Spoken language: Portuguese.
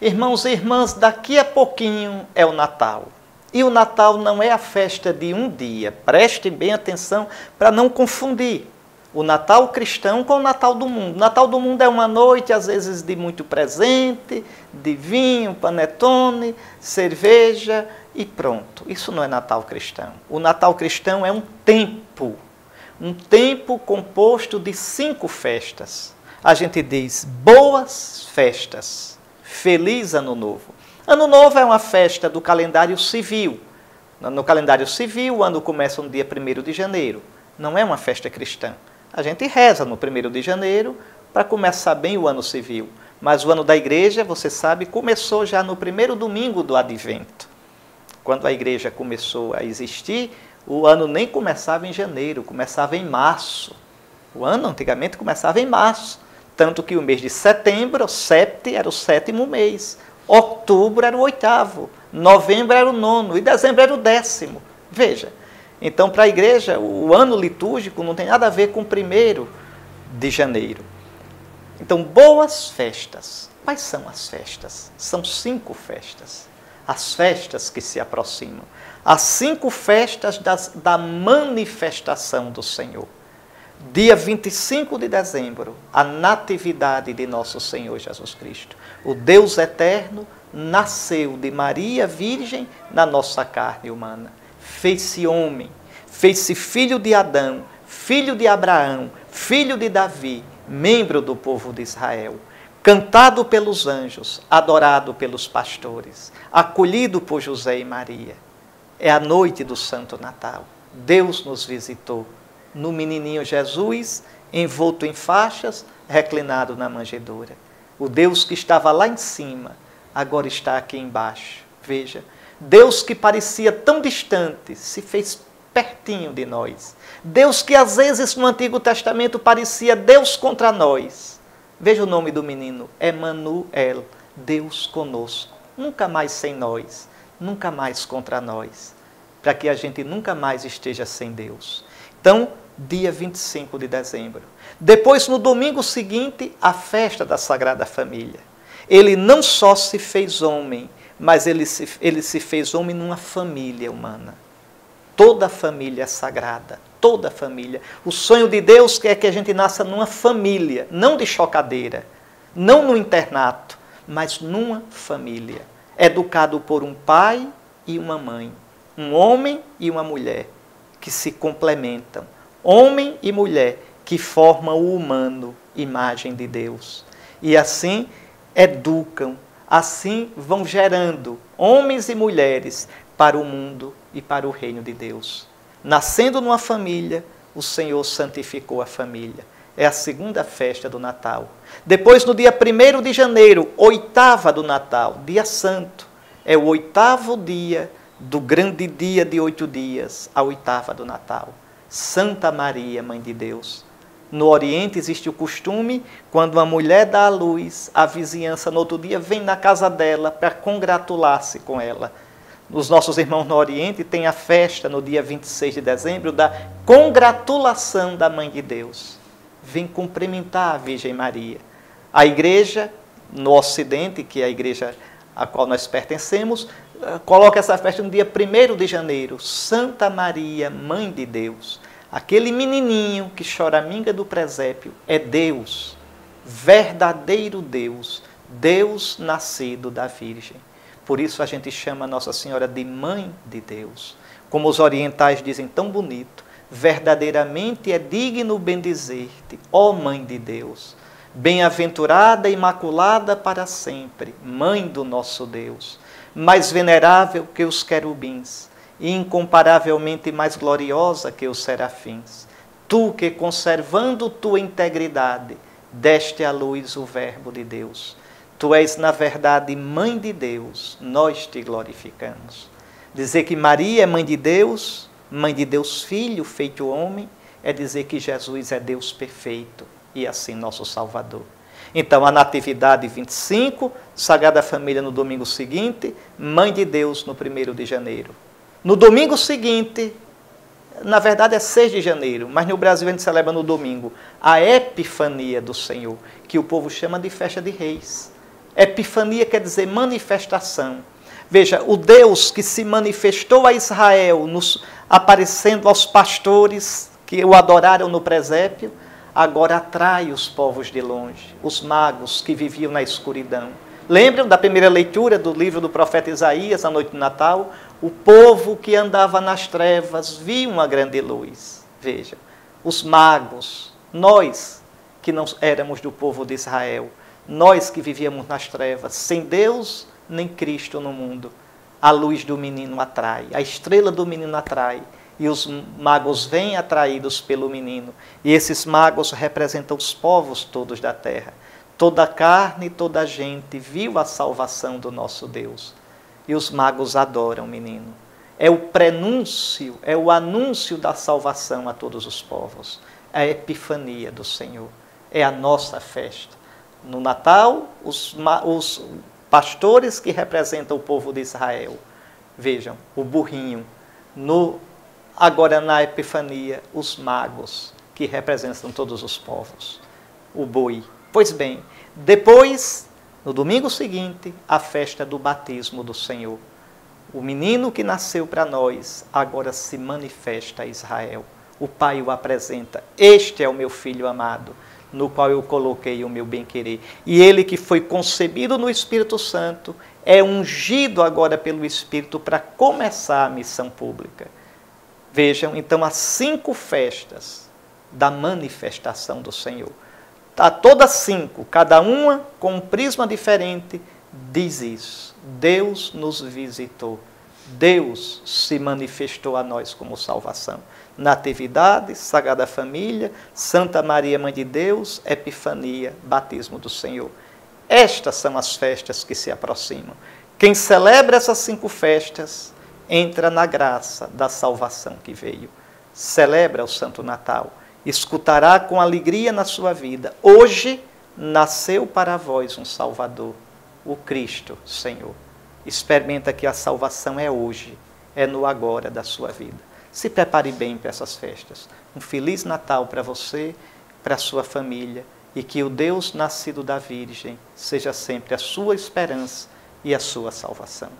Irmãos e irmãs, daqui a pouquinho é o Natal. E o Natal não é a festa de um dia. Prestem bem atenção para não confundir o Natal cristão com o Natal do mundo. O Natal do mundo é uma noite, às vezes, de muito presente, de vinho, panetone, cerveja e pronto. Isso não é Natal cristão. O Natal cristão é um tempo, um tempo composto de cinco festas. A gente diz boas festas Feliz Ano Novo. Ano Novo é uma festa do calendário civil. No calendário civil, o ano começa no dia 1 de janeiro. Não é uma festa cristã. A gente reza no 1 de janeiro para começar bem o ano civil. Mas o ano da igreja, você sabe, começou já no primeiro domingo do advento. Quando a igreja começou a existir, o ano nem começava em janeiro, começava em março. O ano antigamente começava em março. Tanto que o mês de setembro, sete, era o sétimo mês. Outubro era o oitavo. Novembro era o nono. E dezembro era o décimo. Veja. Então, para a igreja, o ano litúrgico não tem nada a ver com o primeiro de janeiro. Então, boas festas. Quais são as festas? São cinco festas. As festas que se aproximam. As cinco festas das, da manifestação do Senhor dia 25 de dezembro, a natividade de nosso Senhor Jesus Cristo. O Deus eterno nasceu de Maria Virgem na nossa carne humana. Fez-se homem, fez-se filho de Adão, filho de Abraão, filho de Davi, membro do povo de Israel. Cantado pelos anjos, adorado pelos pastores, acolhido por José e Maria. É a noite do Santo Natal. Deus nos visitou no menininho Jesus, envolto em faixas, reclinado na manjedoura. O Deus que estava lá em cima, agora está aqui embaixo. Veja, Deus que parecia tão distante, se fez pertinho de nós. Deus que às vezes no Antigo Testamento parecia Deus contra nós. Veja o nome do menino, Emanuel, Deus conosco. Nunca mais sem nós, nunca mais contra nós, para que a gente nunca mais esteja sem Deus. Então, dia 25 de dezembro. Depois, no domingo seguinte, a festa da Sagrada Família. Ele não só se fez homem, mas ele se, ele se fez homem numa família humana. Toda família sagrada, toda família. O sonho de Deus é que a gente nasça numa família, não de chocadeira, não no internato, mas numa família. Educado por um pai e uma mãe, um homem e uma mulher, que se complementam homem e mulher que formam o humano, imagem de Deus. E assim educam, assim vão gerando homens e mulheres para o mundo e para o reino de Deus. Nascendo numa família, o Senhor santificou a família. É a segunda festa do Natal. Depois, no dia 1 de janeiro, oitava do Natal, dia santo. É o oitavo dia do grande dia de oito dias, a oitava do Natal. Santa Maria, Mãe de Deus. No Oriente existe o costume, quando uma mulher dá à luz, a vizinhança no outro dia vem na casa dela para congratular-se com ela. Os nossos irmãos no Oriente têm a festa no dia 26 de dezembro da congratulação da Mãe de Deus. Vem cumprimentar a Virgem Maria. A igreja, no Ocidente, que é a igreja a qual nós pertencemos, coloca essa festa no dia 1 de janeiro, Santa Maria, Mãe de Deus. Aquele menininho que chora a minga do presépio é Deus, verdadeiro Deus, Deus nascido da Virgem. Por isso a gente chama Nossa Senhora de Mãe de Deus. Como os orientais dizem tão bonito, verdadeiramente é digno bendizer-te, ó Mãe de Deus. Bem-aventurada, imaculada para sempre, Mãe do nosso Deus mais venerável que os querubins e incomparavelmente mais gloriosa que os serafins. Tu que, conservando tua integridade, deste à luz o Verbo de Deus. Tu és, na verdade, mãe de Deus, nós te glorificamos. Dizer que Maria é mãe de Deus, mãe de Deus Filho, feito homem, é dizer que Jesus é Deus perfeito e assim nosso Salvador. Então, a Natividade 25, Sagrada Família no domingo seguinte, Mãe de Deus no 1 de janeiro. No domingo seguinte, na verdade é 6 de janeiro, mas no Brasil a gente celebra no domingo, a Epifania do Senhor, que o povo chama de festa de reis. Epifania quer dizer manifestação. Veja, o Deus que se manifestou a Israel, nos, aparecendo aos pastores que o adoraram no presépio, agora atrai os povos de longe, os magos que viviam na escuridão. Lembram da primeira leitura do livro do profeta Isaías, a noite de Natal? O povo que andava nas trevas viu uma grande luz. Veja, os magos, nós que não éramos do povo de Israel, nós que vivíamos nas trevas, sem Deus nem Cristo no mundo, a luz do menino atrai, a estrela do menino atrai e os magos vêm atraídos pelo menino. E esses magos representam os povos todos da terra. Toda carne, toda gente viu a salvação do nosso Deus. E os magos adoram o menino. É o prenúncio, é o anúncio da salvação a todos os povos. É a epifania do Senhor. É a nossa festa. No Natal, os, os pastores que representam o povo de Israel. Vejam, o burrinho. No Agora, na Epifania, os magos, que representam todos os povos, o boi. Pois bem, depois, no domingo seguinte, a festa do batismo do Senhor. O menino que nasceu para nós agora se manifesta a Israel. O Pai o apresenta. Este é o meu filho amado, no qual eu coloquei o meu bem-querer. E ele que foi concebido no Espírito Santo é ungido agora pelo Espírito para começar a missão pública. Vejam, então, as cinco festas da manifestação do Senhor. Tá, todas cinco, cada uma com um prisma diferente, diz isso. Deus nos visitou. Deus se manifestou a nós como salvação. Natividade, Sagrada Família, Santa Maria Mãe de Deus, Epifania, Batismo do Senhor. Estas são as festas que se aproximam. Quem celebra essas cinco festas entra na graça da salvação que veio. Celebra o Santo Natal, escutará com alegria na sua vida. Hoje nasceu para vós um Salvador, o Cristo Senhor. Experimenta que a salvação é hoje, é no agora da sua vida. Se prepare bem para essas festas. Um feliz Natal para você, para a sua família e que o Deus nascido da Virgem seja sempre a sua esperança e a sua salvação.